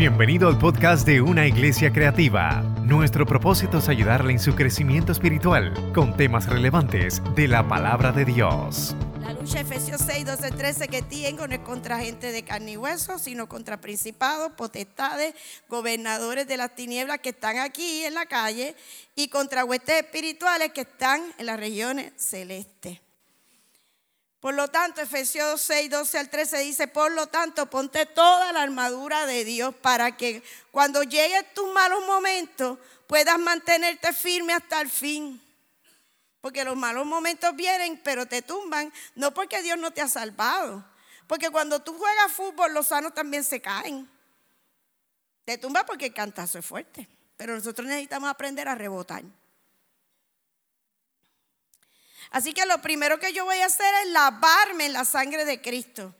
Bienvenido al podcast de Una Iglesia Creativa. Nuestro propósito es ayudarle en su crecimiento espiritual con temas relevantes de la palabra de Dios. La lucha Efesios 6, 12, 13 que tengo no es contra gente de carne y hueso, sino contra principados, potestades, gobernadores de las tinieblas que están aquí en la calle y contra huestes espirituales que están en las regiones celestes. Por lo tanto, Efesios 6, 12 al 13 dice, por lo tanto, ponte toda la armadura de Dios para que cuando lleguen tus malos momentos puedas mantenerte firme hasta el fin. Porque los malos momentos vienen, pero te tumban, no porque Dios no te ha salvado. Porque cuando tú juegas fútbol, los sanos también se caen. Te tumba porque el cantazo es fuerte. Pero nosotros necesitamos aprender a rebotar. Así que lo primero que yo voy a hacer es lavarme en la sangre de Cristo.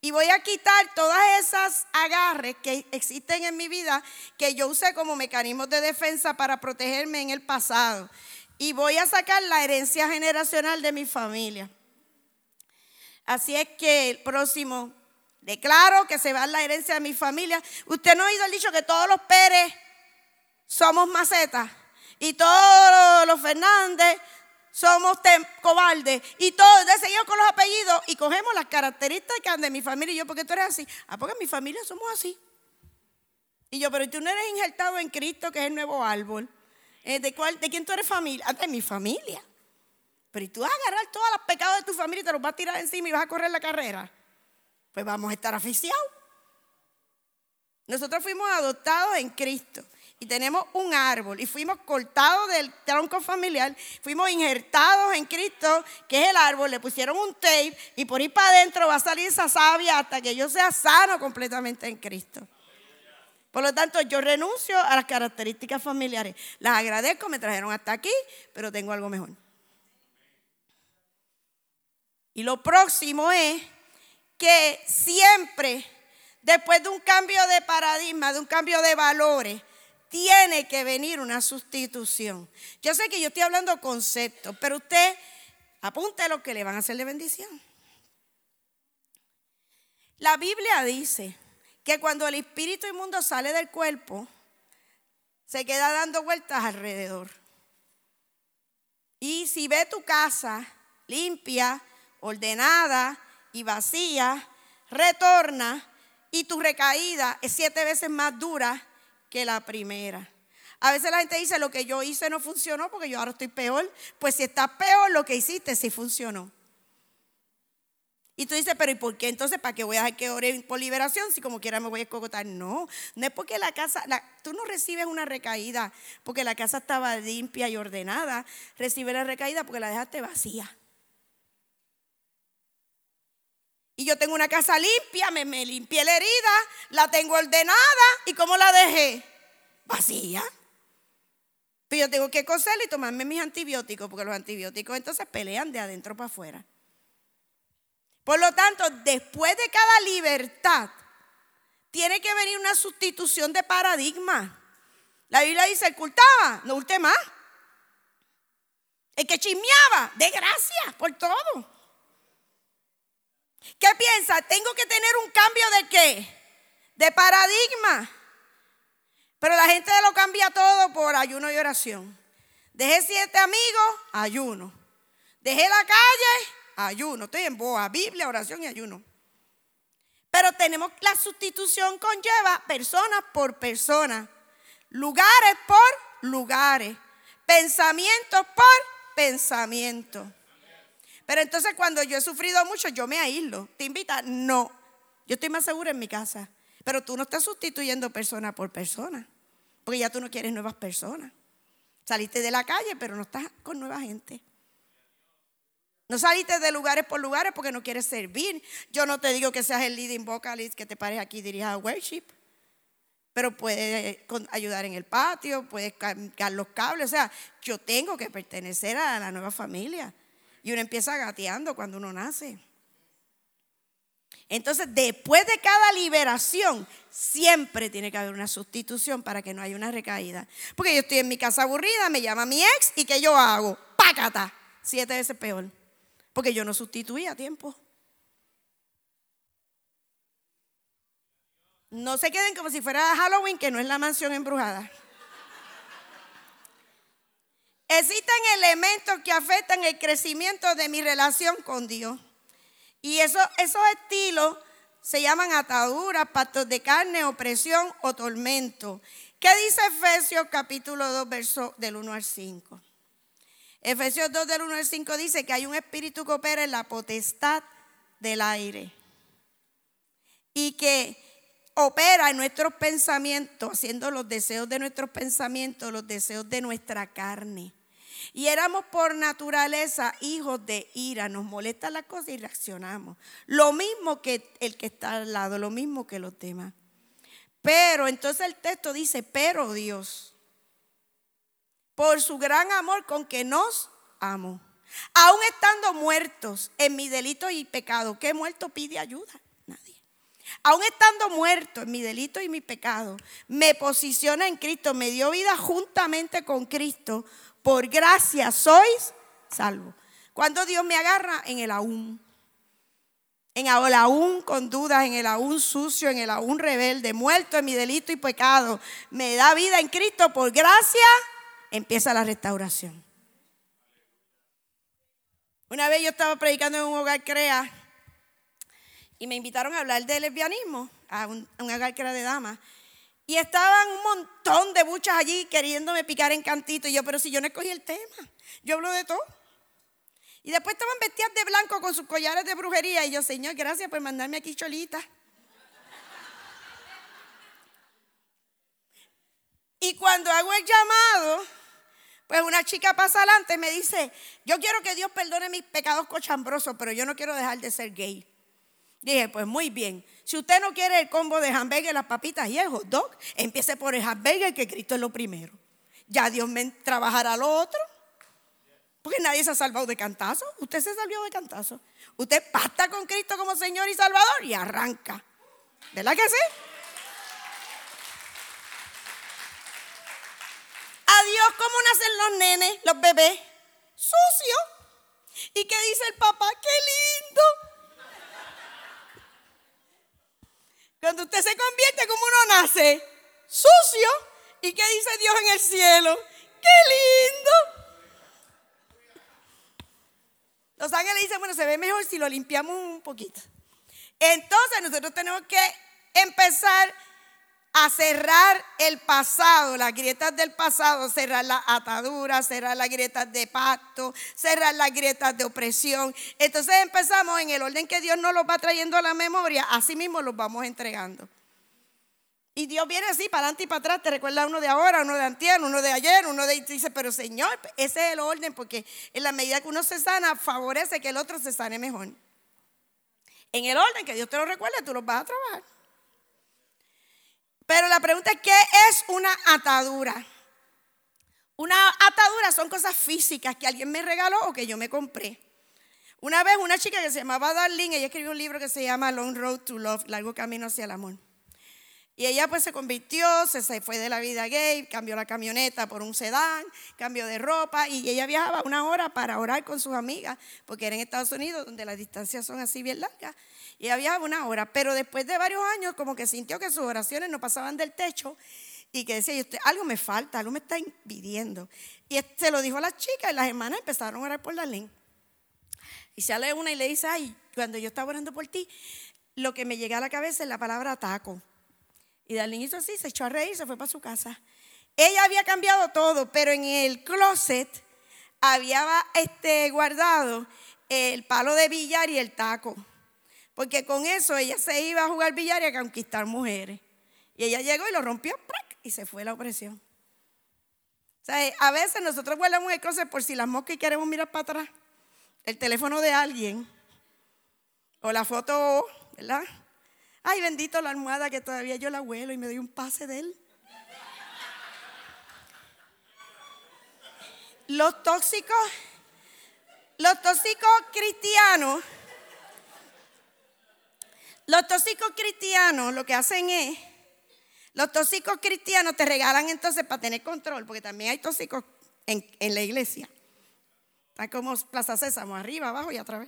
Y voy a quitar todas esas agarres que existen en mi vida que yo usé como mecanismos de defensa para protegerme en el pasado. Y voy a sacar la herencia generacional de mi familia. Así es que el próximo, declaro que se va la herencia de mi familia. Usted no ha oído el dicho que todos los Pérez somos macetas y todos los Fernández somos cobardes y todo, de seguido con los apellidos y cogemos las características de mi familia y yo, porque tú eres así? Ah, porque en mi familia somos así. Y yo, pero tú no eres injertado en Cristo, que es el nuevo árbol. Eh, ¿De, cuál, ¿De quién tú eres familia? Ah, de mi familia. Pero ¿y tú vas a agarrar todos los pecados de tu familia y te los vas a tirar encima y vas a correr la carrera? Pues vamos a estar aficiados. Nosotros fuimos adoptados en Cristo y tenemos un árbol y fuimos cortados del tronco familiar, fuimos injertados en Cristo, que es el árbol, le pusieron un tape y por ahí para adentro va a salir esa savia hasta que yo sea sano completamente en Cristo. Por lo tanto, yo renuncio a las características familiares. Las agradezco, me trajeron hasta aquí, pero tengo algo mejor. Y lo próximo es que siempre, después de un cambio de paradigma, de un cambio de valores, tiene que venir una sustitución. Yo sé que yo estoy hablando conceptos, pero usted apunte lo que le van a hacer de bendición. La Biblia dice que cuando el espíritu inmundo sale del cuerpo, se queda dando vueltas alrededor. Y si ve tu casa limpia, ordenada y vacía, retorna y tu recaída es siete veces más dura que la primera. A veces la gente dice, lo que yo hice no funcionó porque yo ahora estoy peor. Pues si estás peor, lo que hiciste sí funcionó. Y tú dices, pero ¿y por qué entonces? ¿Para qué voy a dejar que ore por liberación si como quiera me voy a escogotar? No, no es porque la casa, tú no recibes una recaída porque la casa estaba limpia y ordenada. Recibes la recaída porque la dejaste vacía. Y yo tengo una casa limpia, me, limpié la herida, la tengo ordenada. ¿Y cómo la dejé? Vacía. Pero yo tengo que coserla y tomarme mis antibióticos, porque los antibióticos entonces pelean de adentro para afuera. Por lo tanto, después de cada libertad, tiene que venir una sustitución de paradigma. La Biblia dice, el cultaba, no ulte más. El que chismeaba, de gracia por todo. ¿Qué piensa? Tengo que tener un cambio de qué? De paradigma. Pero la gente lo cambia todo por ayuno y oración. Dejé siete amigos, ayuno. Dejé la calle, ayuno. Estoy en boa, Biblia, oración y ayuno. Pero tenemos la sustitución conlleva personas por personas, lugares por lugares, pensamientos por pensamientos. Pero entonces cuando yo he sufrido mucho, yo me aíslo. ¿Te invita? No. Yo estoy más segura en mi casa. Pero tú no estás sustituyendo persona por persona. Porque ya tú no quieres nuevas personas. Saliste de la calle, pero no estás con nueva gente. No saliste de lugares por lugares porque no quieres servir. Yo no te digo que seas el leading vocalist que te pares aquí y dirijas a worship. Pero puedes ayudar en el patio, puedes cargar los cables. O sea, yo tengo que pertenecer a la nueva familia. Y uno empieza gateando cuando uno nace. Entonces, después de cada liberación, siempre tiene que haber una sustitución para que no haya una recaída. Porque yo estoy en mi casa aburrida, me llama mi ex y ¿qué yo hago? Pácata, siete veces peor. Porque yo no sustituí a tiempo. No se queden como si fuera Halloween, que no es la mansión embrujada. Existen elementos que afectan el crecimiento de mi relación con Dios. Y eso, esos estilos se llaman ataduras, pactos de carne, opresión o tormento. ¿Qué dice Efesios capítulo 2, verso del 1 al 5? Efesios 2 del 1 al 5 dice que hay un espíritu que opera en la potestad del aire y que opera en nuestros pensamientos, haciendo los deseos de nuestros pensamientos, los deseos de nuestra carne. Y éramos por naturaleza hijos de ira, nos molesta la cosa y reaccionamos. Lo mismo que el que está al lado, lo mismo que los demás. Pero entonces el texto dice, pero Dios, por su gran amor con que nos amo, aún estando muertos en mi delito y pecado, ¿qué muerto pide ayuda? Nadie. Aún estando muerto en mi delito y mi pecado, me posiciona en Cristo, me dio vida juntamente con Cristo por gracia sois salvos. Cuando Dios me agarra en el aún, en el aún con dudas, en el aún sucio, en el aún rebelde, muerto en mi delito y pecado, me da vida en Cristo por gracia, empieza la restauración. Una vez yo estaba predicando en un hogar crea y me invitaron a hablar de lesbianismo, a un, a un hogar crea de damas. Y estaban un montón de buchas allí queriéndome picar en cantito. Y yo, pero si yo no escogí el tema, yo hablo de todo. Y después estaban vestidas de blanco con sus collares de brujería. Y yo, Señor, gracias por mandarme aquí cholita. Y cuando hago el llamado, pues una chica pasa adelante y me dice, yo quiero que Dios perdone mis pecados cochambrosos, pero yo no quiero dejar de ser gay. Dije, pues muy bien. Si usted no quiere el combo de hamburgues, las papitas y el hot dog, empiece por el hamburger, que Cristo es lo primero. Ya Dios me trabajará lo otro. Porque nadie se ha salvado de cantazo. Usted se salvó de cantazo. Usted pacta con Cristo como Señor y Salvador y arranca. ¿Verdad que sí? Adiós, ¿cómo nacen los nenes, los bebés? Sucio. ¿Y qué dice el papá? ¡Qué lindo! Cuando usted se convierte como uno nace, sucio. ¿Y qué dice Dios en el cielo? ¡Qué lindo! Los ángeles dicen, bueno, se ve mejor si lo limpiamos un poquito. Entonces nosotros tenemos que empezar a cerrar el pasado, las grietas del pasado, cerrar las ataduras, cerrar las grietas de pacto, cerrar las grietas de opresión. Entonces empezamos en el orden que Dios nos los va trayendo a la memoria, así mismo los vamos entregando. Y Dios viene así para adelante y para atrás, te recuerda uno de ahora, uno de antier, uno de ayer, uno de dice, pero Señor, ese es el orden, porque en la medida que uno se sana, favorece que el otro se sane mejor. En el orden que Dios te lo recuerde, tú los vas a trabajar. Pero la pregunta es, ¿qué es una atadura? Una atadura son cosas físicas que alguien me regaló o que yo me compré. Una vez una chica que se llamaba Darlene, ella escribió un libro que se llama Long Road to Love, Largo Camino hacia el Amor. Y ella pues se convirtió, se, fue de la vida gay, cambió la camioneta por un sedán, cambió de ropa y ella viajaba una hora para orar con sus amigas, porque era en Estados Unidos donde las distancias son así bien largas. Y ella viajaba una hora, pero después de varios años como que sintió que sus oraciones no pasaban del techo y que decía, algo me falta, algo me está impidiendo. Y se lo dijo a las chicas y las hermanas empezaron a orar por la. Y sale una y le dice, ay, cuando yo estaba orando por ti, lo que me llega a la cabeza es la palabra taco. Y Darlene hizo así, se echó a reír, se fue para su casa. Ella había cambiado todo, pero en el closet había este, guardado el palo de billar y el taco. Porque con eso ella se iba a jugar billar y a conquistar mujeres. Y ella llegó y lo rompió y se fue la opresión. O sea, a veces nosotros guardamos el closet por si las moscas queremos mirar para atrás. El teléfono de alguien o la foto, ¿verdad? Ay, bendito la almohada que todavía yo la huelo y me doy un pase de él. Los tóxicos, los tóxicos cristianos, los tóxicos cristianos lo que hacen es, los tóxicos cristianos te regalan entonces para tener control, porque también hay tóxicos en, en la iglesia. Están como Plaza Sésamo, arriba, abajo y atrás.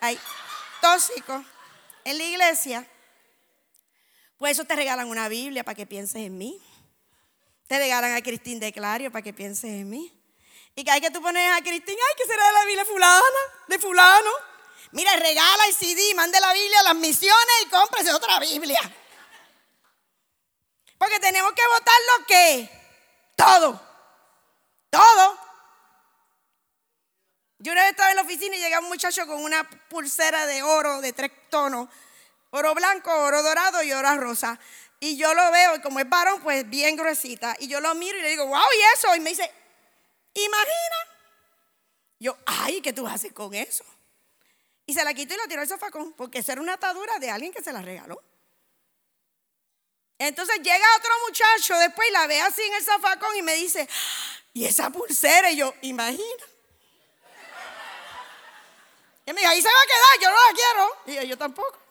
Hay tóxicos en la iglesia Pues eso te regalan una Biblia para que pienses en mí. Te regalan a Cristín de Clario para que pienses en mí. Y que hay que tú pones a Cristín, ay, que será de la Biblia fulana, de fulano. Mira, regala el CD, mande la Biblia a las misiones y cómprese otra Biblia. Porque tenemos que votar lo que, todo, todo. Yo una vez estaba en la oficina y llega un muchacho con una pulsera de oro de tres tonos, oro blanco, oro dorado y oro rosa. Y yo lo veo, y como es varón, pues bien gruesita. Y yo lo miro y le digo, wow, ¿y eso? Y me dice, imagina. Yo, ay, ¿qué tú hacer con eso? Y se la quitó y la tiró al zafacón, porque esa era una atadura de alguien que se la regaló. Entonces llega otro muchacho después la ve así en el zafacón y me dice, ¿y esa pulsera? Y yo, imagina. Y me dijo, ahí se va a quedar, yo no la quiero. Y yo, yo tampoco.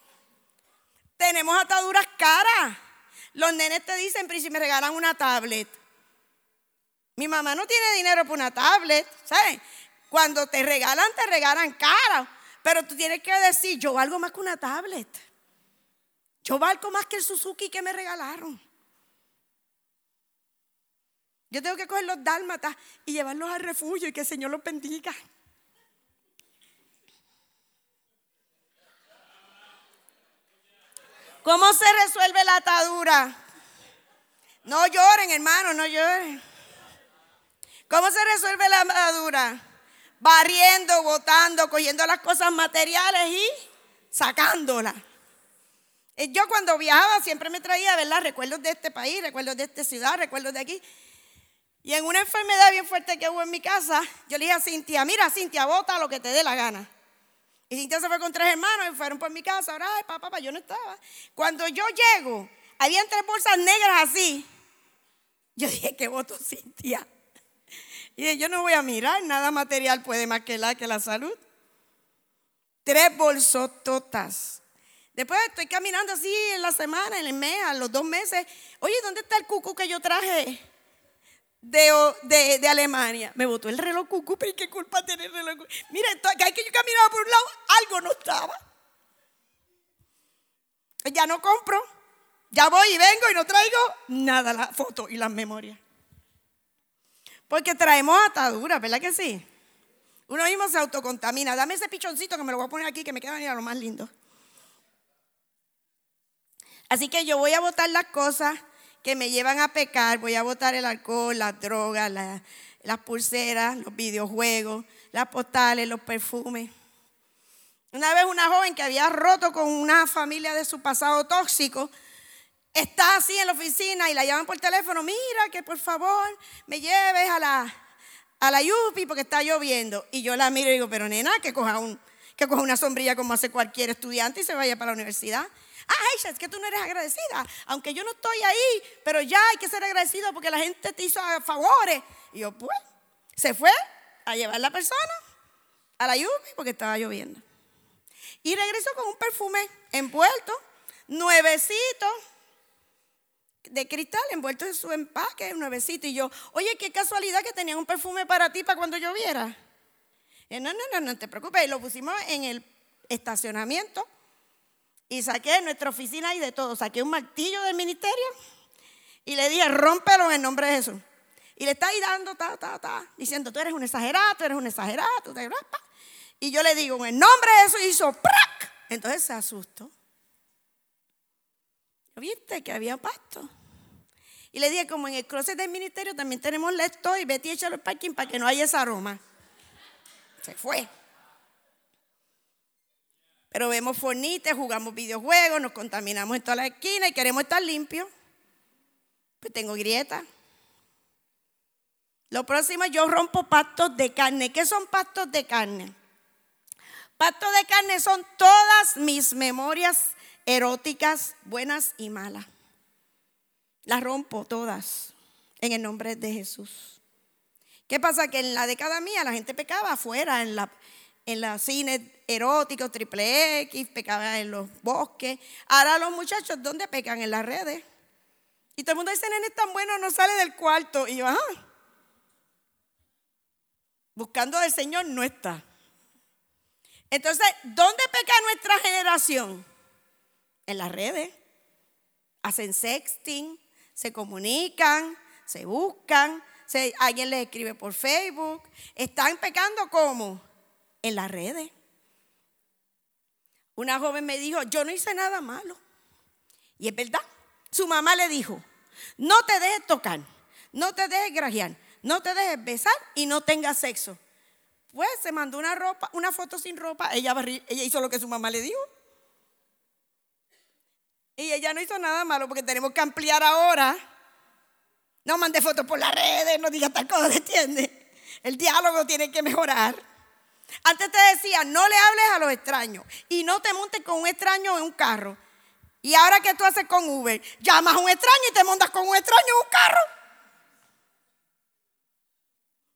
Tenemos ataduras caras. Los nenes te dicen, si me regalan una tablet. Mi mamá no tiene dinero para una tablet, ¿sabes? Cuando te regalan, te regalan cara. Pero tú tienes que decir, yo valgo más que una tablet. Yo valgo más que el Suzuki que me regalaron. Yo tengo que coger los dálmatas y llevarlos al refugio y que el Señor los bendiga. ¿Cómo se resuelve la atadura? No lloren, hermano, no lloren. ¿Cómo se resuelve la atadura? Barriendo, botando, cogiendo las cosas materiales y sacándolas. Eh, yo cuando viajaba siempre me traía, ¿verdad? Recuerdos de este país, recuerdos de esta ciudad, recuerdos de aquí. Y en una enfermedad bien fuerte que hubo en mi casa, yo le dije a Cintia, mira Cintia, bota lo que te dé la gana. Cintia se fue con tres hermanos y fueron por mi casa. Ahora, ay, papá, papá, yo no estaba. Cuando yo llego, habían tres bolsas negras así. Yo dije, ¿qué voto Cintia? Y dije, yo no voy a mirar, nada material puede más que la, que la salud. Tres bolsototas. Después estoy caminando así en la semana, en el mes, a los dos meses. Oye, ¿dónde está el cucu que yo traje? De, de, Alemania. Me botó el reloj cucú, pero ¿qué culpa tener el reloj Mira, hay que yo caminaba por un lado, algo no estaba. Ya no compro, ya voy y vengo y no traigo nada, la foto y las memorias. Porque traemos ataduras, ¿verdad que sí? Uno mismo se autocontamina. Dame ese pichoncito que me lo voy a poner aquí, que me queda a lo más lindo. Así que yo voy a botar las cosas que me llevan a pecar, voy a botar el alcohol, las drogas, las pulseras, los videojuegos, las postales, los perfumes. Una vez una joven que había roto con una familia de su pasado tóxico, está así en la oficina y la llaman por teléfono, mira que por favor me lleves a la, a la Yupi porque está lloviendo. Y yo la miro y digo, pero nena, que coja, un, que coja una sombrilla como hace cualquier estudiante y se vaya para la universidad. Ah, Aisha, es que tú no eres agradecida. Aunque yo no estoy ahí, pero ya hay que ser agradecido porque la gente te hizo favores. Y yo, pues, se fue a llevar la persona a la lluvia porque estaba lloviendo. Y regresó con un perfume envuelto, nuevecito, de cristal, envuelto en su empaque, nuevecito. Y yo, oye, qué casualidad que tenía un perfume para ti para cuando lloviera. Y no, no, no, no te preocupes. Y lo pusimos en el estacionamiento y saqué nuestra oficina y de todo. Saqué un martillo del ministerio y le dije, rómpelo en el nombre de Jesús. Y le está ahí dando, ta, ta, ta, diciendo, tú eres un exagerado, tú eres un exagerado. Y yo le digo, en el nombre de Jesús hizo ¡prac! Entonces se asustó. ¿Viste que había pasto? Y le dije, como en el closet del ministerio también tenemos lector y vete y échalo al parking para que no haya ese aroma. Se fue. Pero vemos fornites, jugamos videojuegos, nos contaminamos en toda la esquina y queremos estar limpios. Pues tengo grieta. Lo próximo, yo rompo pactos de carne. ¿Qué son pactos de carne? Pactos de carne son todas mis memorias eróticas, buenas y malas. Las rompo todas en el nombre de Jesús. ¿Qué pasa? Que en la década mía la gente pecaba afuera, en la, en los cines eróticos, triple X, pecaban en los bosques. Ahora los muchachos, ¿dónde pecan? En las redes. Y todo el mundo dice, nene, es tan bueno, no sale del cuarto. Y yo, ajá. Buscando al Señor no está. Entonces, ¿dónde peca nuestra generación? En las redes. hacen sexting, se comunican, se buscan, alguien les escribe por Facebook. Están pecando como en las redes. Una joven me dijo, yo no hice nada malo. Y es verdad. Su mamá le dijo, no te dejes tocar, no te dejes grajear, no te dejes besar y no tengas sexo. Pues se mandó una ropa, una foto sin ropa. Ella, ella hizo lo que su mamá le dijo. Y ella no hizo nada malo porque tenemos que ampliar ahora. No mande fotos por las redes, no diga tal cosa, ¿entiendes? El diálogo tiene que mejorar. Antes te decía, no le hables a los extraños y no te montes con un extraño en un carro. Y ahora que tú haces con Uber, llamas a un extraño y te montas con un extraño en un carro.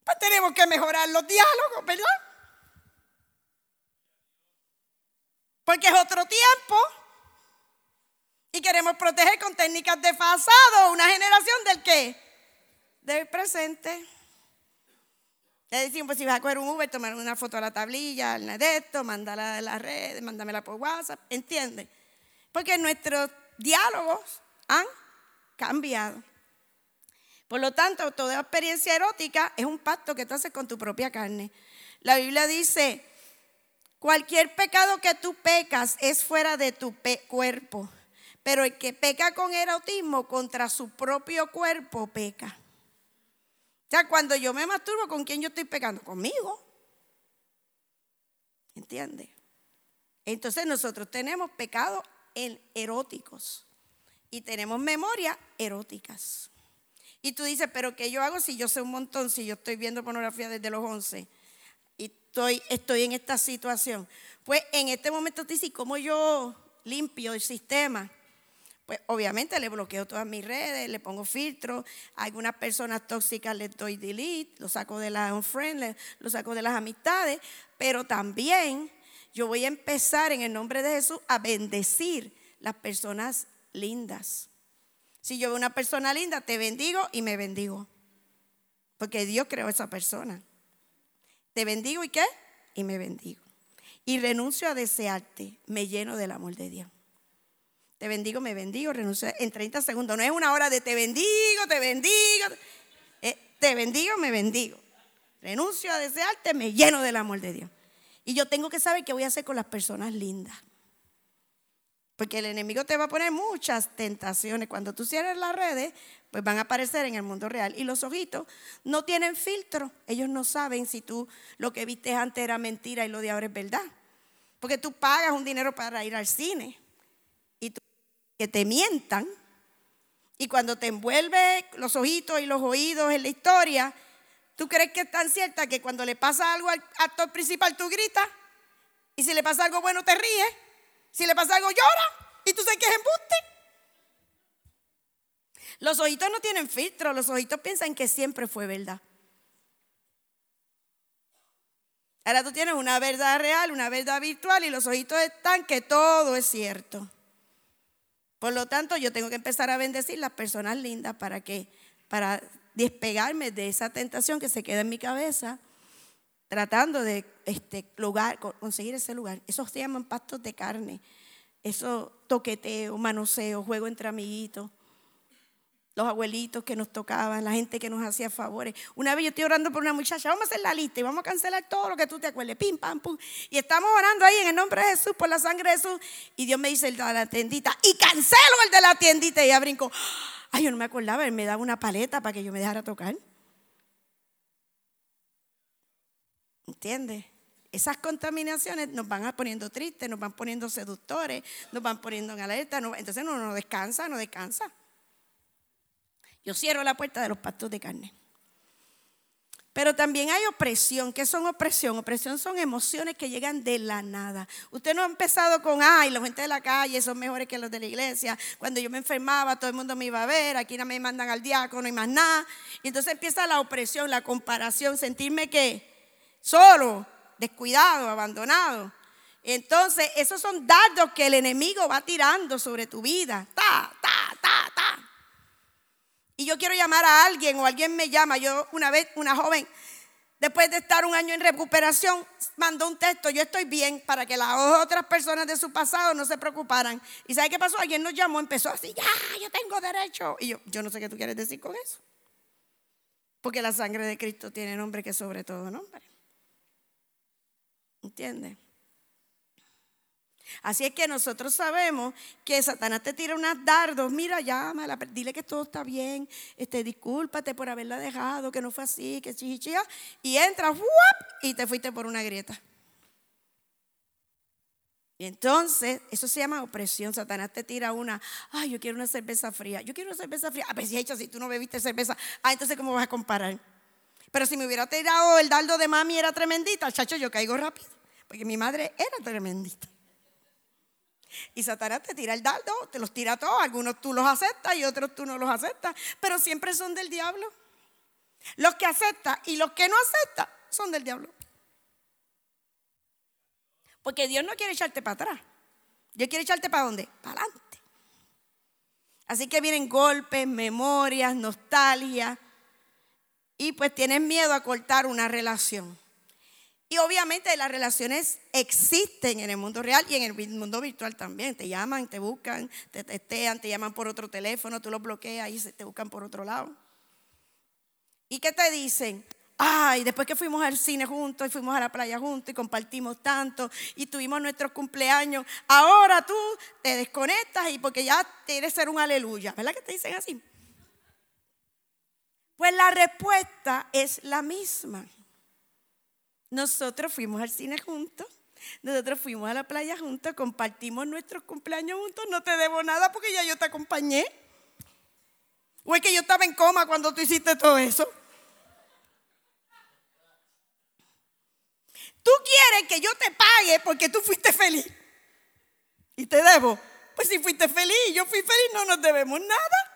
Pues tenemos que mejorar los diálogos, ¿verdad? Porque es otro tiempo. Y queremos proteger con técnicas de pasado una generación del qué? Del presente. Le decimos, pues si vas a coger un Uber, tomar una foto a la tablilla, al de esto, mándala a las redes, mándamela por WhatsApp, ¿entiendes? Porque nuestros diálogos han cambiado. Por lo tanto, toda experiencia erótica es un pacto que tú haces con tu propia carne. La Biblia dice, cualquier pecado que tú pecas es fuera de tu cuerpo. Pero el que peca con erotismo contra su propio cuerpo peca. O sea, cuando yo me masturbo, ¿con quién yo estoy pecando? Conmigo. ¿Entiendes? Entonces nosotros tenemos pecados eróticos y tenemos memorias eróticas. Y tú dices, pero ¿qué yo hago si yo sé un montón, si yo estoy viendo pornografía desde los 11 y estoy, estoy en esta situación? Pues en este momento te dices, ¿cómo yo limpio el sistema? Pues obviamente le bloqueo todas mis redes, le pongo filtro, a algunas personas tóxicas les doy delete, lo saco de las unfriend, lo saco de las amistades, pero también yo voy a empezar en el nombre de Jesús a bendecir las personas lindas. Si yo veo una persona linda, te bendigo y me bendigo. Porque Dios creó a esa persona. Te bendigo y qué? Y me bendigo. Y renuncio a desearte, me lleno del amor de Dios. Te bendigo, me bendigo, renuncio en 30 segundos. No es una hora de te bendigo, te bendigo. Eh, te bendigo, me bendigo. Renuncio a desearte, me lleno del amor de Dios. Y yo tengo que saber qué voy a hacer con las personas lindas. Porque el enemigo te va a poner muchas tentaciones. Cuando tú cierres las redes, pues van a aparecer en el mundo real. Y los ojitos no tienen filtro. Ellos no saben si tú lo que viste antes era mentira y lo de ahora es verdad. Porque tú pagas un dinero para ir al cine que te mientan. Y cuando te envuelve los ojitos y los oídos en la historia, ¿tú crees que es tan cierta que cuando le pasa algo al actor principal tú gritas? Y si le pasa algo bueno te ríes. Si le pasa algo llora. Y tú sabes que es embuste. Los ojitos no tienen filtro, los ojitos piensan que siempre fue verdad. Ahora tú tienes una verdad real, una verdad virtual y los ojitos están que todo es cierto. Por lo tanto, yo tengo que empezar a bendecir las personas lindas para que, para despegarme de esa tentación que se queda en mi cabeza, tratando de este lugar, conseguir ese lugar. Eso se llaman pastos de carne. Eso toqueteo, manoseo, juego entre amiguitos los abuelitos que nos tocaban, la gente que nos hacía favores. Una vez yo estoy orando por una muchacha, vamos a hacer la lista y vamos a cancelar todo lo que tú te acuerdes, pim, pam, pum. Y estamos orando ahí en el nombre de Jesús, por la sangre de Jesús. Y Dios me dice el de la tiendita, y cancelo el de la tiendita. Y ella brincó, ay, yo no me acordaba, él me daba una paleta para que yo me dejara tocar. ¿Entiendes? Esas contaminaciones nos van poniendo tristes, nos van poniendo seductores, nos van poniendo en alerta. entonces no, no descansa, no descansa. Yo cierro la puerta de los pastos de carne. Pero también hay opresión. ¿Qué son opresión? Opresión son emociones que llegan de la nada. Usted no ha empezado con, ay, la gente de la calle son mejores que los de la iglesia. Cuando yo me enfermaba, todo el mundo me iba a ver. Aquí no me mandan al diácono y más nada. Y entonces empieza la opresión, la comparación, sentirme que solo, descuidado, abandonado. Entonces, esos son dardos que el enemigo va tirando sobre tu vida. Ta, ta, ta, ta y yo quiero llamar a alguien o alguien me llama. Yo una vez, una joven después de estar un año en recuperación, mandó un texto, yo estoy bien, para que las otras personas de su pasado no se preocuparan. ¿Y sabe qué pasó? Alguien nos llamó, empezó así, ya, yo tengo derecho. Y yo, yo no sé qué tú quieres decir con eso. Porque la sangre de Cristo tiene nombre que sobre todo nombre. ¿Entiendes? Así es que nosotros sabemos que Satanás te tira unas dardos, mira, llámala, dile que todo está bien, este, discúlpate por haberla dejado, que no fue así, que chichichía, y entras, y te fuiste por una grieta. Y entonces, eso se llama opresión. Satanás te tira una, ay, yo quiero una cerveza fría. Yo quiero una cerveza fría. A ver si hecho, si tú no bebiste cerveza. Ah, entonces, ¿cómo vas a comparar? Pero si me hubiera tirado el dardo de mami, era tremendita, chacho, yo caigo rápido. Porque mi madre era tremendita. Y Satanás te tira el dardo, te los tira todos. Algunos tú los aceptas y otros tú no los aceptas. Pero siempre son del diablo. Los que aceptan y los que no aceptan son del diablo. Porque Dios no quiere echarte para atrás. Dios quiere echarte para dónde? Para adelante. Así que vienen golpes, memorias, nostalgia. Y pues tienes miedo a cortar una relación. Y obviamente las relaciones existen en el mundo real y en el mundo virtual también. Te llaman, te buscan, te testean, te llaman por otro teléfono, tú los bloqueas y te buscan por otro lado. ¿Y qué te dicen? Ay, después que fuimos al cine juntos y fuimos a la playa juntos y compartimos tanto y tuvimos nuestros cumpleaños, ahora tú te desconectas y porque ya quieres ser un aleluya. ¿Verdad que te dicen así? Pues la respuesta es la misma. Nosotros fuimos al cine juntos, nosotros fuimos a la playa juntos, compartimos nuestros cumpleaños juntos, no te debo nada porque ya yo te acompañé. O es que yo estaba en coma cuando tú hiciste todo eso. Tú quieres que yo te pague porque tú fuiste feliz. Y te debo. Pues si fuiste feliz y yo fui feliz, no nos debemos nada.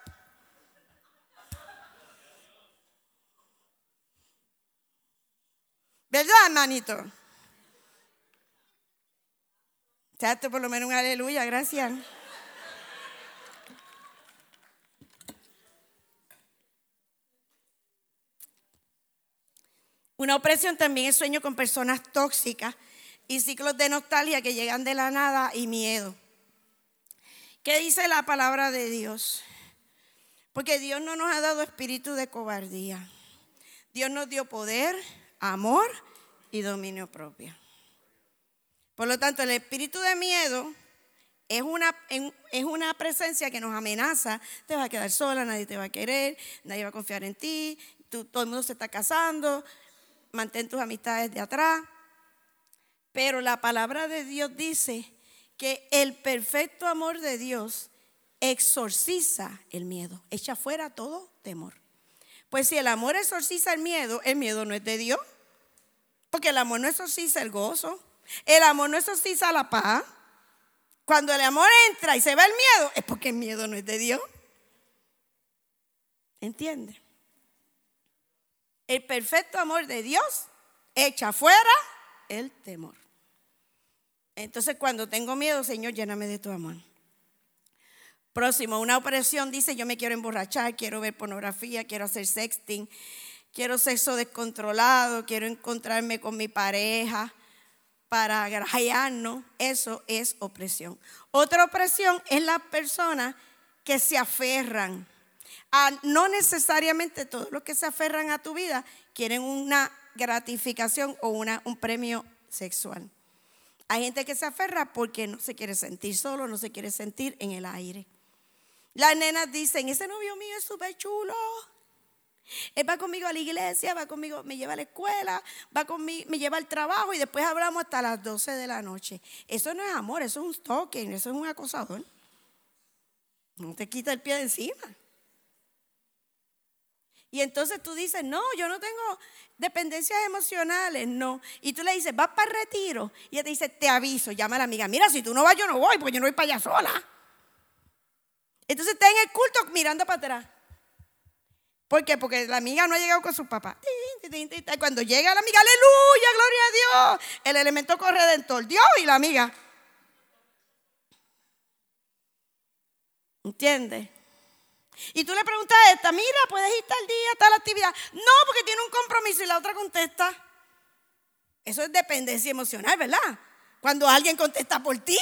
¿Verdad, hermanito? Chato, por lo menos un aleluya, gracias. Una opresión también es sueño con personas tóxicas y ciclos de nostalgia que llegan de la nada y miedo. ¿Qué dice la palabra de Dios? Porque Dios no nos ha dado espíritu de cobardía. Dios nos dio poder, amor y dominio propio. Por lo tanto, el espíritu de miedo es una, es una presencia que nos amenaza. Te vas a quedar sola, nadie te va a querer, nadie va a confiar en ti, todo el mundo se está casando, mantén tus amistades de atrás. Pero la palabra de Dios dice que el perfecto amor de Dios exorciza el miedo, echa fuera todo temor. Pues si el amor exorciza el miedo, el miedo no es de Dios. Porque el amor no exorciza el gozo. El amor no exorciza la paz. Cuando el amor entra y se ve el miedo, es porque el miedo no es de Dios. ¿Entiende? El perfecto amor de Dios echa fuera el temor. Entonces cuando tengo miedo, Señor, lléname de tu amor. Próximo, una operación dice, yo me quiero emborrachar, quiero ver pornografía, quiero hacer sexting, quiero sexo descontrolado, quiero encontrarme con mi pareja para agrajarnos, eso es opresión. Otra opresión es las personas que se aferran a, no necesariamente todos los que se aferran a tu vida quieren una gratificación o una, un premio sexual. Hay gente que se aferra porque no se quiere sentir solo, no se quiere sentir en el aire. Las nenas dicen, ese novio mío es súper chulo. Él va conmigo a la iglesia, va conmigo, me lleva a la escuela, va conmigo, me lleva al trabajo y después hablamos hasta las 12 de la noche. Eso no es amor, eso es un stalking, eso es un acosador. No te quita el pie de encima. Y entonces tú dices, no, yo no tengo dependencias emocionales, no. Y tú le dices, vas para el retiro. Y ella te dice, te aviso, llama a la amiga, mira, si tú no vas, yo no voy, porque yo no voy para allá sola. Entonces está en el culto mirando para atrás. ¿Por qué? Porque la amiga no ha llegado con su papá. Cuando llega la amiga, aleluya, gloria a Dios. El elemento corredentor, Dios y la amiga. ¿Entiendes? Y tú le preguntas a esta, mira, puedes ir tal día, tal actividad. No, porque tiene un compromiso y la otra contesta. Eso es dependencia emocional, ¿verdad? Cuando alguien contesta por ti.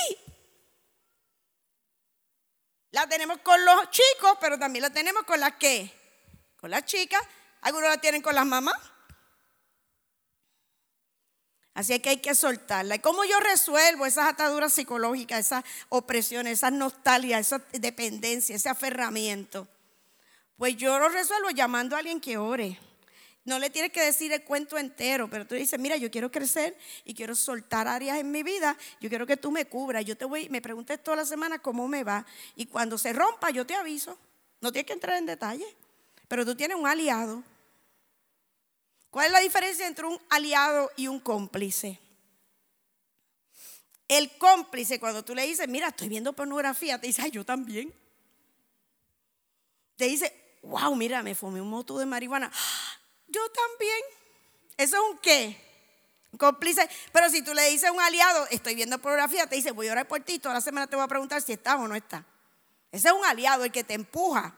La tenemos con los chicos, pero también la tenemos con las que? Con las chicas. Algunos la tienen con las mamás. Así que hay que soltarla. ¿Y cómo yo resuelvo esas ataduras psicológicas, esas opresiones, esas nostalgias, esa dependencia, ese aferramiento? Pues yo lo resuelvo llamando a alguien que ore. No le tienes que decir el cuento entero, pero tú dices, mira, yo quiero crecer y quiero soltar áreas en mi vida, yo quiero que tú me cubras, yo te voy, me preguntes toda la semana cómo me va y cuando se rompa yo te aviso. No tienes que entrar en detalle, pero tú tienes un aliado. ¿Cuál es la diferencia entre un aliado y un cómplice? El cómplice, cuando tú le dices, mira, estoy viendo pornografía, te dice, ay, yo también. Te dice, wow, mira, me fumé un moto de marihuana. Yo también. ¿Eso es un qué? cómplice. Pero si tú le dices a un aliado, estoy viendo pornografía, te dice, voy a orar por ti, toda la semana te voy a preguntar si estás o no estás. Ese es un aliado, el que te empuja.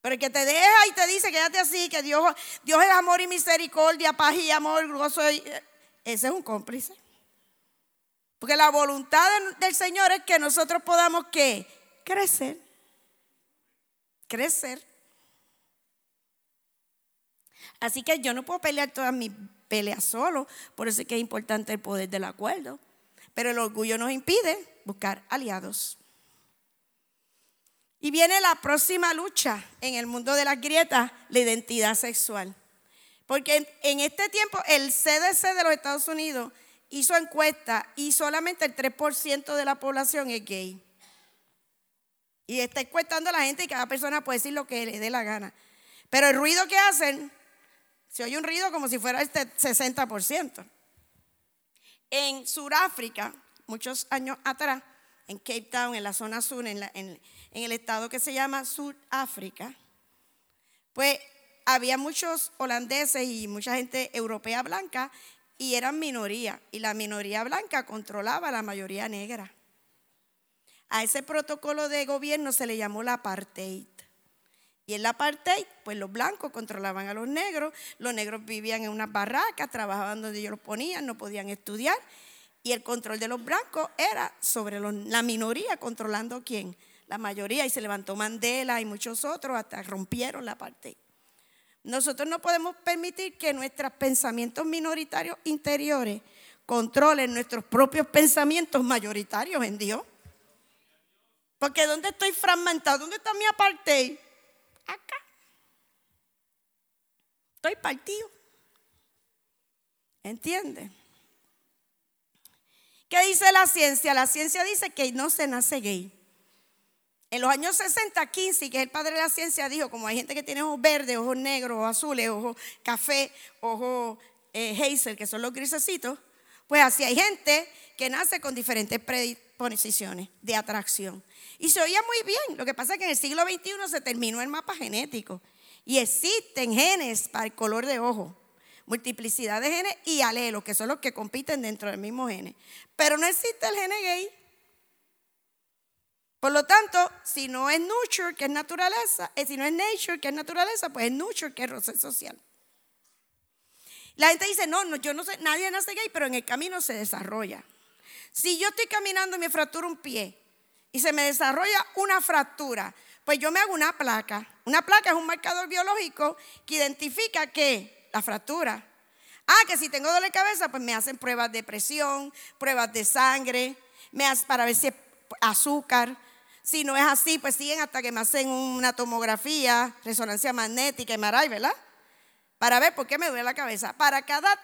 Pero el que te deja y te dice, quédate así, que Dios, Dios es amor y misericordia, paz y amor, gozo. ese es un cómplice. Porque la voluntad del Señor es que nosotros podamos ¿qué? crecer. Crecer. Así que yo no puedo pelear todas mis peleas solo, por eso es que es importante el poder del acuerdo. Pero el orgullo nos impide buscar aliados. Y viene la próxima lucha en el mundo de las grietas, la identidad sexual. Porque en este tiempo el CDC de los Estados Unidos hizo encuesta y solamente el 3% de la población es gay. Y está encuestando a la gente y cada persona puede decir lo que le dé la gana. Pero el ruido que hacen se oye un ruido como si fuera este 60%. En Sudáfrica, muchos años atrás, en Cape Town, en la zona sur, en, en el estado que se llama Sudáfrica, pues había muchos holandeses y mucha gente europea blanca y eran minoría. Y la minoría blanca controlaba a la mayoría negra. A ese protocolo de gobierno se le llamó la apartheid. Y en la apartheid, pues los blancos controlaban a los negros, los negros vivían en unas barracas, trabajaban donde ellos los ponían, no podían estudiar. Y el control de los blancos era sobre la minoría, controlando quién? La mayoría. Y se levantó Mandela y muchos otros, hasta rompieron la apartheid. Nosotros no podemos permitir que nuestros pensamientos minoritarios interiores controlen nuestros propios pensamientos mayoritarios en Dios. Porque ¿dónde estoy fragmentado? ¿Dónde está mi apartheid? acá. Estoy partido. ¿Entiende? ¿Qué dice la ciencia? La ciencia dice que no se nace gay. En los años 60, Kinsey, que es el padre de la ciencia, dijo, como hay gente que tiene ojos verdes, ojos negros, ojos azules, ojos café, ojos eh, hazel, que son los grisecitos, pues así hay gente que nace con diferentes predisposiciones de atracción. Y se oía muy bien. Lo que pasa es que en el siglo XXI se terminó el mapa genético. Y existen genes para el color de ojo, multiplicidad de genes y alelos, que son los que compiten dentro del mismo gene. Pero no existe el gene gay. Por lo tanto, si no es nurture, que es naturaleza, eh, si no es nature, que es naturaleza, pues es nurture, que es roce social. La gente dice, no, no, yo no sé, nadie nace gay, pero en el camino se desarrolla. Si yo estoy caminando y me fracturo un pie, y se me desarrolla una fractura, pues yo me hago una placa. Una placa es un marcador biológico que identifica que la fractura. Ah, que si tengo dolor de cabeza, pues me hacen pruebas de presión, pruebas de sangre, me hacen para ver si es azúcar. Si no es así, pues siguen hasta que me hacen una tomografía, resonancia magnética y maray, ¿verdad? Para ver por qué me duele la cabeza. Para cada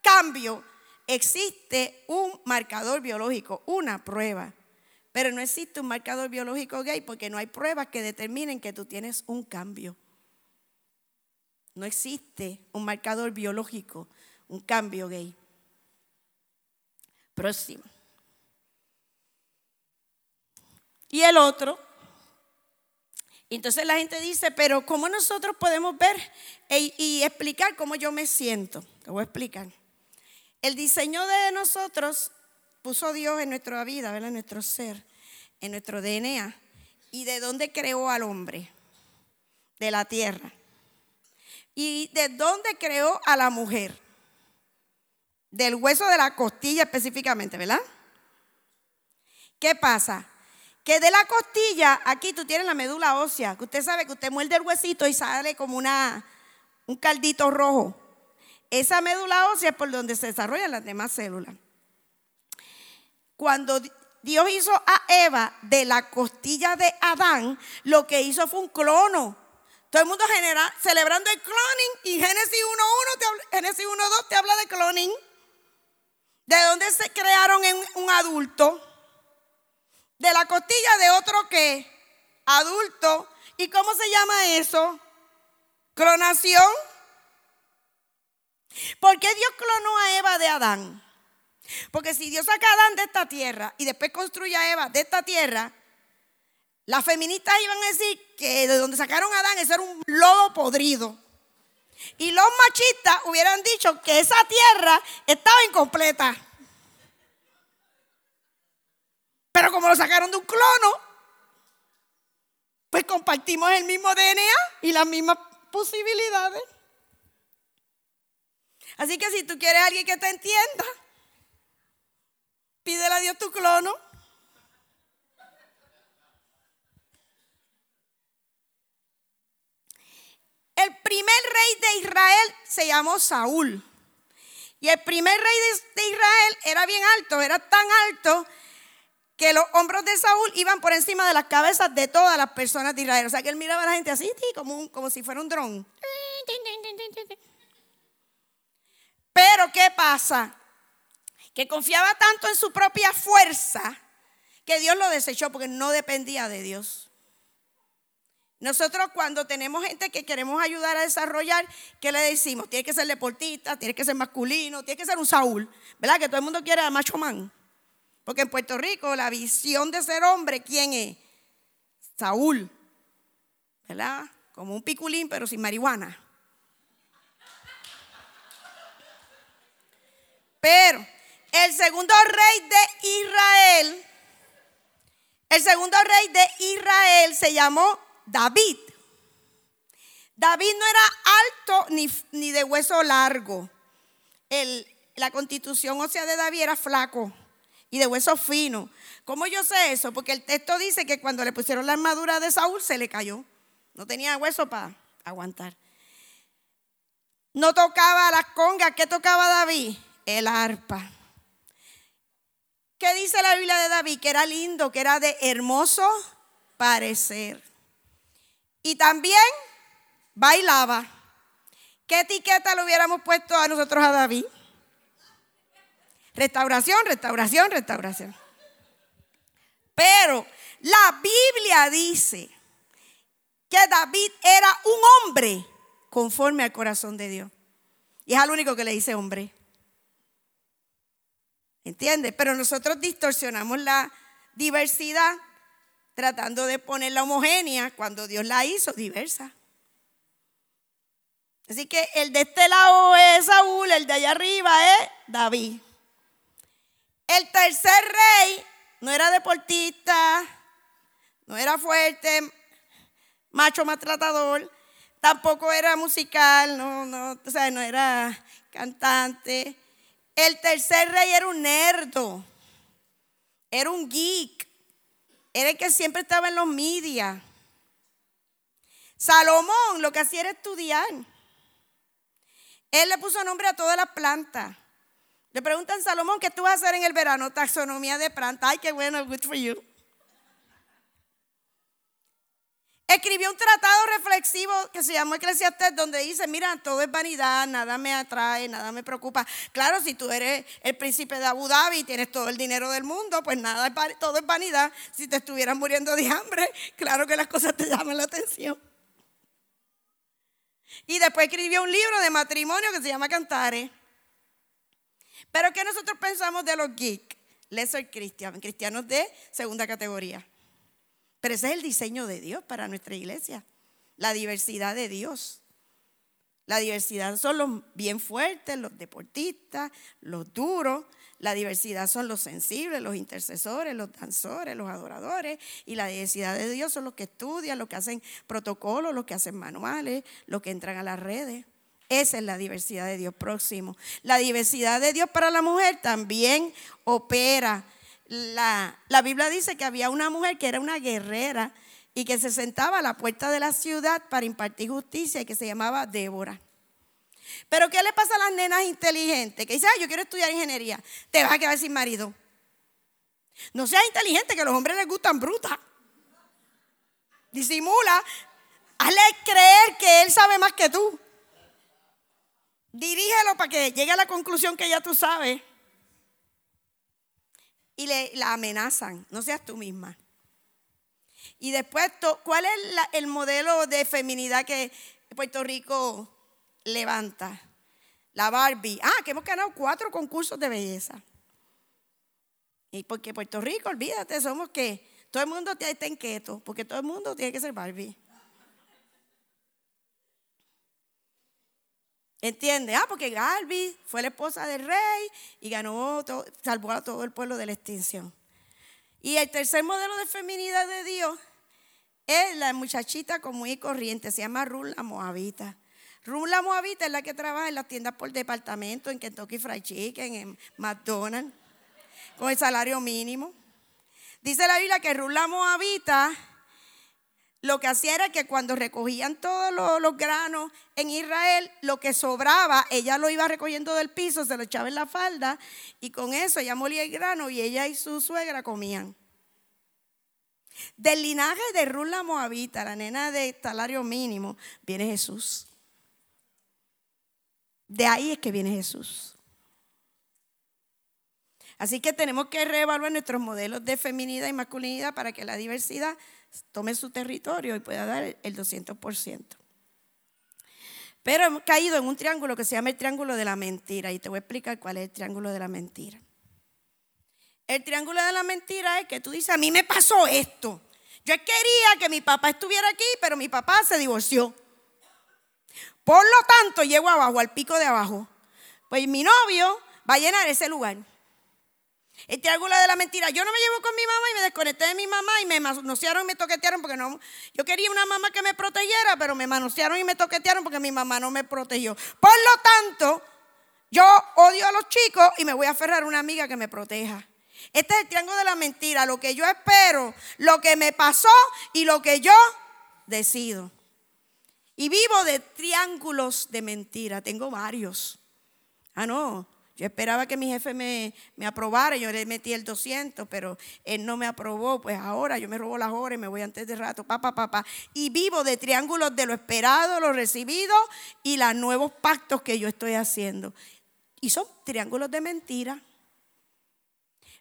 cambio existe un marcador biológico, una prueba. Pero no existe un marcador biológico gay porque no hay pruebas que determinen que tú tienes un cambio. No existe un marcador biológico, un cambio gay. Próximo. Y el otro. Entonces la gente dice, pero ¿cómo nosotros podemos ver e, y explicar cómo yo me siento? Te voy a explicar. El diseño de nosotros puso Dios en nuestra vida, en nuestro ser, en nuestro DNA. ¿Y de dónde creó al hombre? De la tierra. ¿Y de dónde creó a la mujer? Del hueso de la costilla específicamente, ¿verdad? ¿Qué pasa? Que de la costilla, aquí tú tienes la médula ósea, que usted sabe que usted muerde el huesito y sale como una, un caldito rojo. Esa médula ósea es por donde se desarrollan las demás células. Cuando Dios hizo a Eva de la costilla de Adán, lo que hizo fue un clono. Todo el mundo celebrando el cloning y Génesis 1.1, Génesis 1.2 te habla de cloning. ¿De dónde se crearon en un adulto? De la costilla de otro que adulto. ¿Y cómo se llama eso? Clonación. ¿Por qué Dios clonó a Eva de Adán? Porque si Dios saca a Adán de esta tierra y después construye a Eva de esta tierra, las feministas iban a decir que de donde sacaron a Adán eso era un lobo podrido. Y los machistas hubieran dicho que esa tierra estaba incompleta. Pero como lo sacaron de un clono, pues compartimos el mismo DNA y las mismas posibilidades. Así que si tú quieres a alguien que te entienda, pídele a Dios tu clono. El primer rey de Israel se llamó Saúl. Y el primer rey de, Israel era bien alto, era tan alto que los hombros de Saúl iban por encima de las cabezas de todas las personas de Israel. O sea que él miraba a la gente así, como, como si fuera un dron. Pero ¿qué pasa? Que confiaba tanto en su propia fuerza que Dios lo desechó porque no dependía de Dios. Nosotros cuando tenemos gente que queremos ayudar a desarrollar, ¿qué le decimos? Tiene que ser deportista, tiene que ser masculino, tiene que ser un Saúl. ¿Verdad? Que todo el mundo quiere a macho man. Porque en Puerto Rico la visión de ser hombre, ¿quién es? Saúl. ¿Verdad? Como un piculín pero sin marihuana. Pero el segundo rey de Israel, el segundo rey de Israel se llamó David. David no era alto ni, ni de hueso largo. la constitución ósea de David era flaco y de hueso fino. ¿Cómo yo sé eso? Porque el texto dice que cuando le pusieron la armadura de Saúl se le cayó. No tenía hueso para aguantar. No tocaba las congas. ¿Qué tocaba David? El arpa. ¿Qué dice la Biblia de David? Que era lindo, que era de hermoso parecer. Y también bailaba. ¿Qué etiqueta le hubiéramos puesto a nosotros a David? Restauración, restauración, restauración. Pero la Biblia dice que David era un hombre conforme al corazón de Dios. Y es al único que le dice hombre. ¿Entiendes? Pero nosotros distorsionamos la diversidad tratando de ponerla homogénea cuando Dios la hizo diversa. Así que el de este lado es Saúl, el de allá arriba es David. El tercer rey no era deportista, no era fuerte, macho maltratador, tampoco era musical, no, no, o sea, no era cantante. El tercer rey era un nerdo, era un geek, era el que siempre estaba en los media. Salomón lo que hacía era estudiar. Él le puso nombre a todas las plantas. Le preguntan, Salomón, ¿qué tú vas a hacer en el verano? Taxonomía de plantas. Ay, qué bueno, good for you. Escribió un tratado reflexivo que se llamó Eclesiastes, donde dice, mira, todo es vanidad, nada me atrae, nada me preocupa. Claro, si tú eres el príncipe de Abu Dhabi y tienes todo el dinero del mundo, pues nada, todo es vanidad. Si te estuvieras muriendo de hambre, claro que las cosas te llaman la atención. Y después escribió un libro de matrimonio que se llama Cantares. Pero ¿qué nosotros pensamos de los geeks? Lesser Christian, cristianos de segunda categoría. Pero ese es el diseño de Dios para nuestra iglesia, la diversidad de Dios. La diversidad son los bien fuertes, los deportistas, los duros. La diversidad son los sensibles, los intercesores, los danzores, los adoradores. Y la diversidad de Dios son los que estudian, los que hacen protocolos, los que hacen manuales, los que entran a las redes. Esa es la diversidad de Dios próximo. La diversidad de Dios para la mujer también opera. La, la Biblia dice que había una mujer que era una guerrera y que se sentaba a la puerta de la ciudad para impartir justicia y que se llamaba Débora. Pero ¿qué le pasa a las nenas inteligentes? Que dicen, yo quiero estudiar ingeniería. Te vas a quedar sin marido. No seas inteligente, que a los hombres les gustan brutas. Disimula. Hazle creer que él sabe más que tú. Dirígelo para que llegue a la conclusión que ya tú sabes. Y le, la amenazan. No seas tú misma. Y después, ¿cuál es el modelo de feminidad que Puerto Rico levanta? La Barbie. Ah, que hemos ganado cuatro concursos de belleza. Y porque Puerto Rico, olvídate, somos que todo el mundo está en keto, porque todo el mundo tiene que ser Barbie. ¿Entiendes? Ah, porque Barbie fue la esposa del rey y ganó, salvó a todo el pueblo de la extinción. Y el tercer modelo de feminidad de Dios es la muchachita común y corriente, se llama Rula Moabita. Rula Moabita es la que trabaja en las tiendas por departamento, en Kentucky Fried Chicken, en McDonald's, con el salario mínimo. Dice la Biblia que Rula Moabita lo que hacía era que cuando recogían todos los, granos en Israel, lo que sobraba, ella lo iba recogiendo del piso, se lo echaba en la falda y con eso ella molía el grano y ella y su suegra comían. Del linaje de Rula Moabita, la nena de salario mínimo, viene Jesús. De ahí es que viene Jesús. Así que tenemos que reevaluar nuestros modelos de feminidad y masculinidad para que la diversidad tome su territorio y pueda dar el 200%. Pero hemos caído en un triángulo que se llama el triángulo de la mentira y te voy a explicar cuál es el triángulo de la mentira. El triángulo de la mentira es que tú dices, a mí me pasó esto. Yo quería que mi papá estuviera aquí, pero mi papá se divorció. Por lo tanto, llego abajo, al pico de abajo. Pues mi novio va a llenar ese lugar. El triángulo de la mentira. Yo no me llevo con mi mamá y me desconecté de mi mamá y me manosearon y me toquetearon porque no. Yo quería una mamá que me protegiera, pero me manosearon y me toquetearon porque mi mamá no me protegió. Por lo tanto, yo odio a los chicos y me voy a aferrar a una amiga que me proteja. Este es el triángulo de la mentira, lo que yo espero, lo que me pasó y lo que yo decido. Y vivo de triángulos de mentira, tengo varios. Ah, no, yo esperaba que mi jefe me, me, aprobara, yo le metí el 200, pero él no me aprobó, pues ahora yo me robo las horas y me voy antes de rato, papá, papá. Y vivo de triángulos de lo esperado, lo recibido y los nuevos pactos que yo estoy haciendo. Y son triángulos de mentira.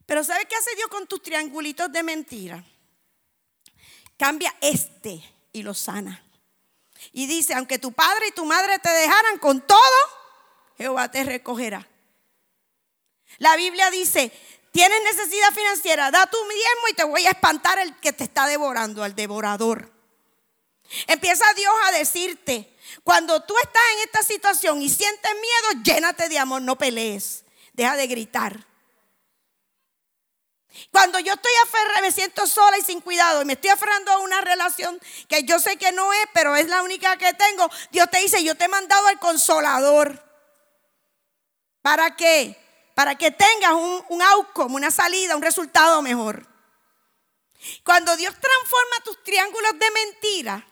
Pero ¿sabe qué hace Dios con tus triangulitos de mentira? Cambia este y lo sana. Y dice, aunque tu padre y tu madre te dejaran con todo, Jehová te recogerá. La Biblia dice, tienes necesidad financiera, da tu diezmo y te voy a espantar el que te está devorando, al devorador. Empieza Dios a decirte, cuando tú estás en esta situación y sientes miedo, llénate de amor, no pelees, deja de gritar. Cuando yo estoy aferrada, me siento sola y sin cuidado y me estoy aferrando a una relación que yo sé que no es, pero es la única que tengo, Dios te dice, yo te he mandado al consolador. ¿Para qué? Para que tengas un, un outcome, una salida, un resultado mejor. Cuando Dios transforma tus triángulos de mentira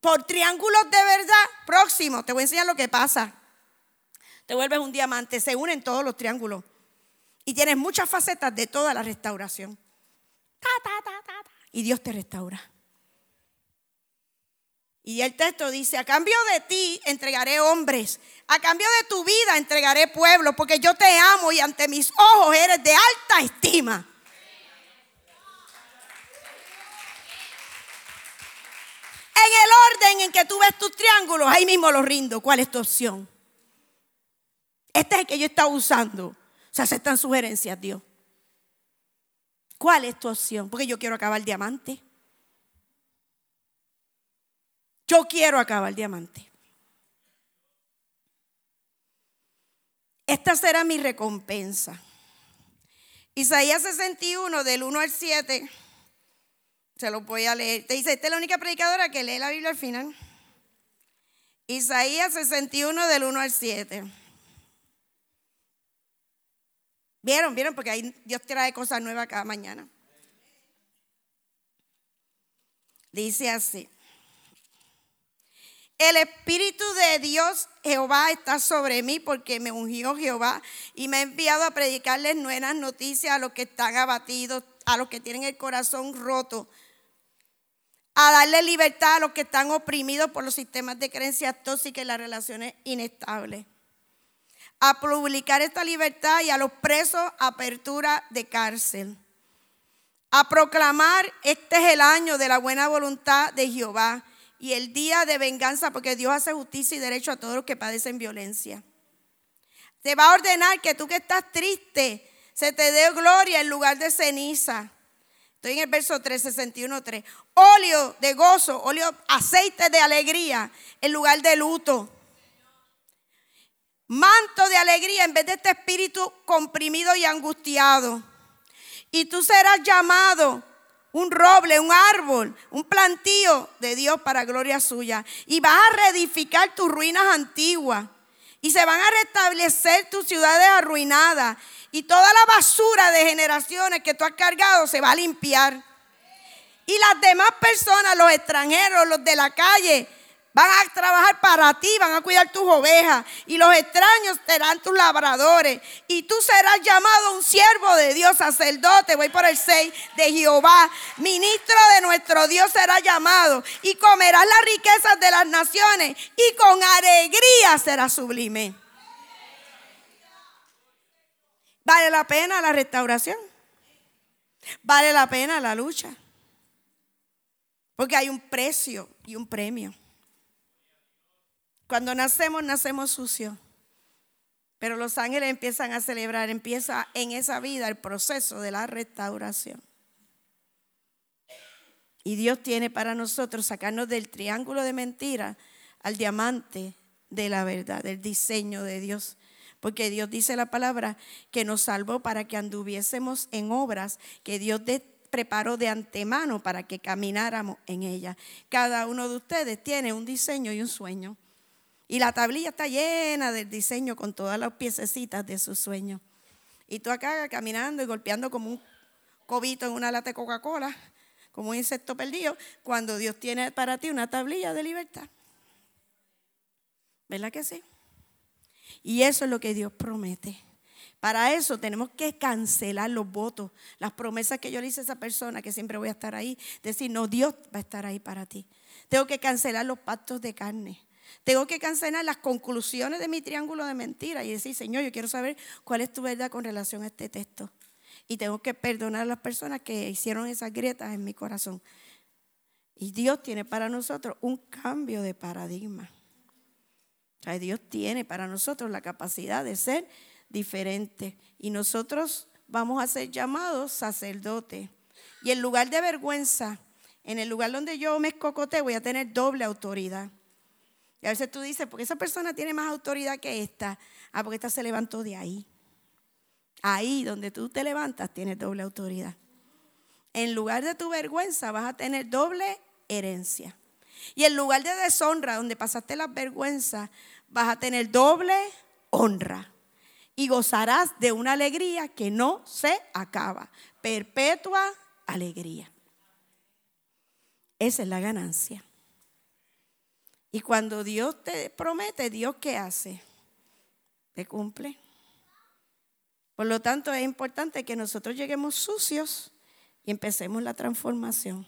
por triángulos de verdad, próximo, te voy a enseñar lo que pasa. Te vuelves un diamante, se unen todos los triángulos. Y tienes muchas facetas de toda la restauración. y Dios te restaura. Y el texto dice, a cambio de ti entregaré hombres, a cambio de tu vida entregaré pueblos, porque yo te amo y ante mis ojos eres de alta estima. En el orden en que tú ves tus triángulos, ahí mismo los rindo. ¿Cuál es tu opción? Este es el que yo estaba usando. Se aceptan sugerencias, Dios. ¿Cuál es tu opción? Porque yo quiero acabar diamante. Yo quiero acabar el diamante. Esta será mi recompensa. Isaías 61, del 1 al 7, se lo voy a leer. Te dice, esta es la única predicadora que lee la Biblia al final. Isaías 61, del 1 al 7. ¿Vieron? ¿Vieron? Porque ahí Dios trae cosas nuevas cada mañana. Dice así. El Espíritu de Dios Jehová está sobre mí porque me ungió Jehová y me ha enviado a predicarles nuevas noticias a los que están abatidos, a los que tienen el corazón roto, a darle libertad a los que están oprimidos por los sistemas de creencias tóxicas y las relaciones inestables, a publicar esta libertad y a los presos apertura de cárcel, a proclamar este es el año de la buena voluntad de Jehová y el día de venganza, porque Dios hace justicia y derecho a todos los que padecen violencia. Te va a ordenar que tú que estás triste, se te dé gloria en lugar de ceniza. Estoy en el verso 3, 61, 3. Óleo de gozo, aceite de alegría en lugar de luto. Manto de alegría en vez de este espíritu comprimido y angustiado. Y tú serás llamado un roble, un árbol, un plantío de Dios para gloria suya. Y vas a reedificar tus ruinas antiguas. Y se van a restablecer tus ciudades arruinadas. Y toda la basura de generaciones que tú has cargado se va a limpiar. Y las demás personas, los extranjeros, los de la calle, Van a trabajar para ti, van a cuidar tus ovejas. Y los extraños serán tus labradores. Y tú serás llamado un siervo de Dios, sacerdote. Voy por el 6 de Jehová. Ministro de nuestro Dios será llamado. Y comerás las riquezas de las naciones. Y con alegría será sublime. ¿Vale la pena la restauración? ¿Vale la pena la lucha? Porque hay un precio y un premio. Cuando nacemos, nacemos sucios. Pero los ángeles empiezan a celebrar, empieza en esa vida el proceso de la restauración. Y Dios tiene para nosotros sacarnos del triángulo de mentira al diamante de la verdad, del diseño de Dios. Porque Dios dice la palabra que nos salvó para que anduviésemos en obras que Dios preparó de antemano para que camináramos en ellas. Cada uno de ustedes tiene un diseño y un sueño. Y la tablilla está llena del diseño con todas las piececitas de su sueño. Y tú acá caminando y golpeando como un cobito en una lata de Coca-Cola, como un insecto perdido, cuando Dios tiene para ti una tablilla de libertad. ¿Verdad que sí? Y eso es lo que Dios promete. Para eso tenemos que cancelar los votos, las promesas que yo le hice a esa persona, que siempre voy a estar ahí. Decir, no, Dios va a estar ahí para ti. Tengo que cancelar los pactos de carne. Tengo que cancelar las conclusiones de mi triángulo de mentira y decir, Señor, yo quiero saber cuál es tu verdad con relación a este texto. Y tengo que perdonar a las personas que hicieron esas grietas en mi corazón. Y Dios tiene para nosotros un cambio de paradigma. Dios tiene para nosotros la capacidad de ser diferente. Y nosotros vamos a ser llamados sacerdotes. Y en lugar de vergüenza, en el lugar donde yo me escocote, voy a tener doble autoridad. Y a veces tú dices, porque esa persona tiene más autoridad que esta. Ah, porque esta se levantó de ahí. Ahí donde tú te levantas tienes doble autoridad. En lugar de tu vergüenza vas a tener doble herencia. Y en lugar de deshonra, donde pasaste las vergüenzas, vas a tener doble honra. Y gozarás de una alegría que no se acaba. Perpetua alegría. Esa es la ganancia. Y cuando Dios te promete, Dios qué hace? Te cumple. Por lo tanto, es importante que nosotros lleguemos sucios y empecemos la transformación.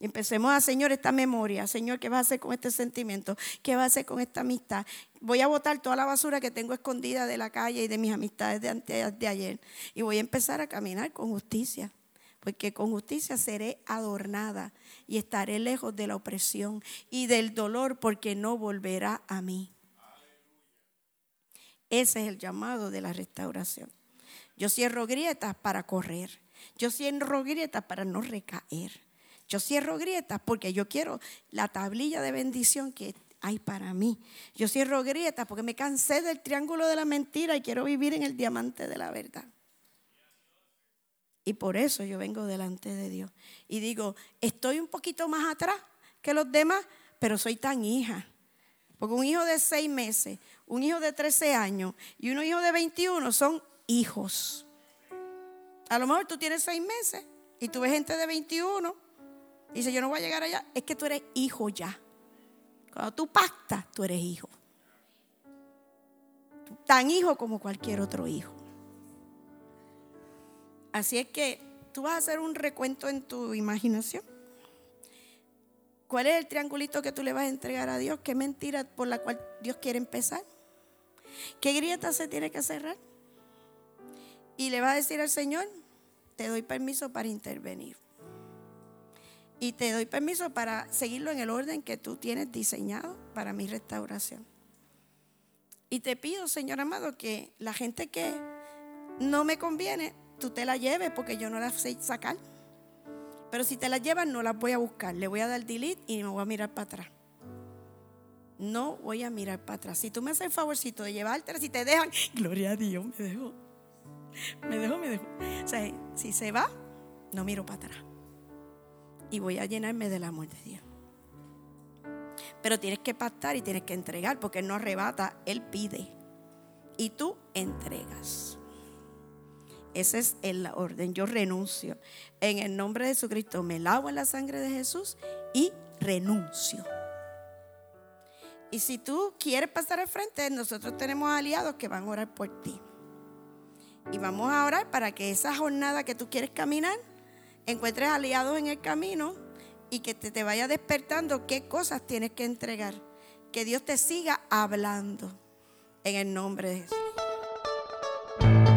Empecemos a, Señor, esta memoria. Señor, ¿qué vas a hacer con este sentimiento? ¿Qué vas a hacer con esta amistad? Voy a botar toda la basura que tengo escondida de la calle y de mis amistades de, antes, de ayer. Y voy a empezar a caminar con justicia porque con justicia seré adornada y estaré lejos de la opresión y del dolor, porque no volverá a mí. Ese es el llamado de la restauración. Yo cierro grietas para correr. Yo cierro grietas para no recaer. Yo cierro grietas porque yo quiero la tablilla de bendición que hay para mí. Yo cierro grietas porque me cansé del triángulo de la mentira y quiero vivir en el diamante de la verdad. Y por eso yo vengo delante de Dios. Y digo, estoy un poquito más atrás que los demás, pero soy tan hija. Porque un hijo de seis meses, un hijo de 13 años y un hijo de 21 son hijos. A lo mejor tú tienes seis meses y tú ves gente de 21 y dice, yo no voy a llegar allá. Es que tú eres hijo ya. Cuando tú pactas, tú eres hijo. Tan hijo como cualquier otro hijo. Así es que tú vas a hacer un recuento en tu imaginación. ¿Cuál es el triangulito que tú le vas a entregar a Dios? ¿Qué mentira por la cual Dios quiere empezar? ¿Qué grieta se tiene que cerrar? Y le va a decir al Señor, te doy permiso para intervenir. Y te doy permiso para seguirlo en el orden que tú tienes diseñado para mi restauración. Y te pido, Señor amado, que la gente que no me conviene, tú te la lleves porque yo no la sé sacar. Pero si te la llevas, no las voy a buscar. Le voy a dar delete y me voy a mirar para atrás. No voy a mirar para atrás. Si tú me haces el favorcito de llevártela, si te dejan, gloria a Dios, me dejo. Me dejo, me dejo. O sea, si se va, no miro para atrás y voy a llenarme del amor de Dios. Pero tienes que pactar y tienes que entregar, porque Él no arrebata, Él pide. Y tú entregas. Ese es el orden. Yo renuncio. En el nombre de Jesucristo me lavo en la sangre de Jesús y renuncio. Y si tú quieres pasar al frente, nosotros tenemos aliados que van a orar por ti. Y vamos a orar para que esa jornada que tú quieres caminar, encuentres aliados en el camino y que te, te vaya despertando qué cosas tienes que entregar. Que Dios te siga hablando en el nombre de Jesús.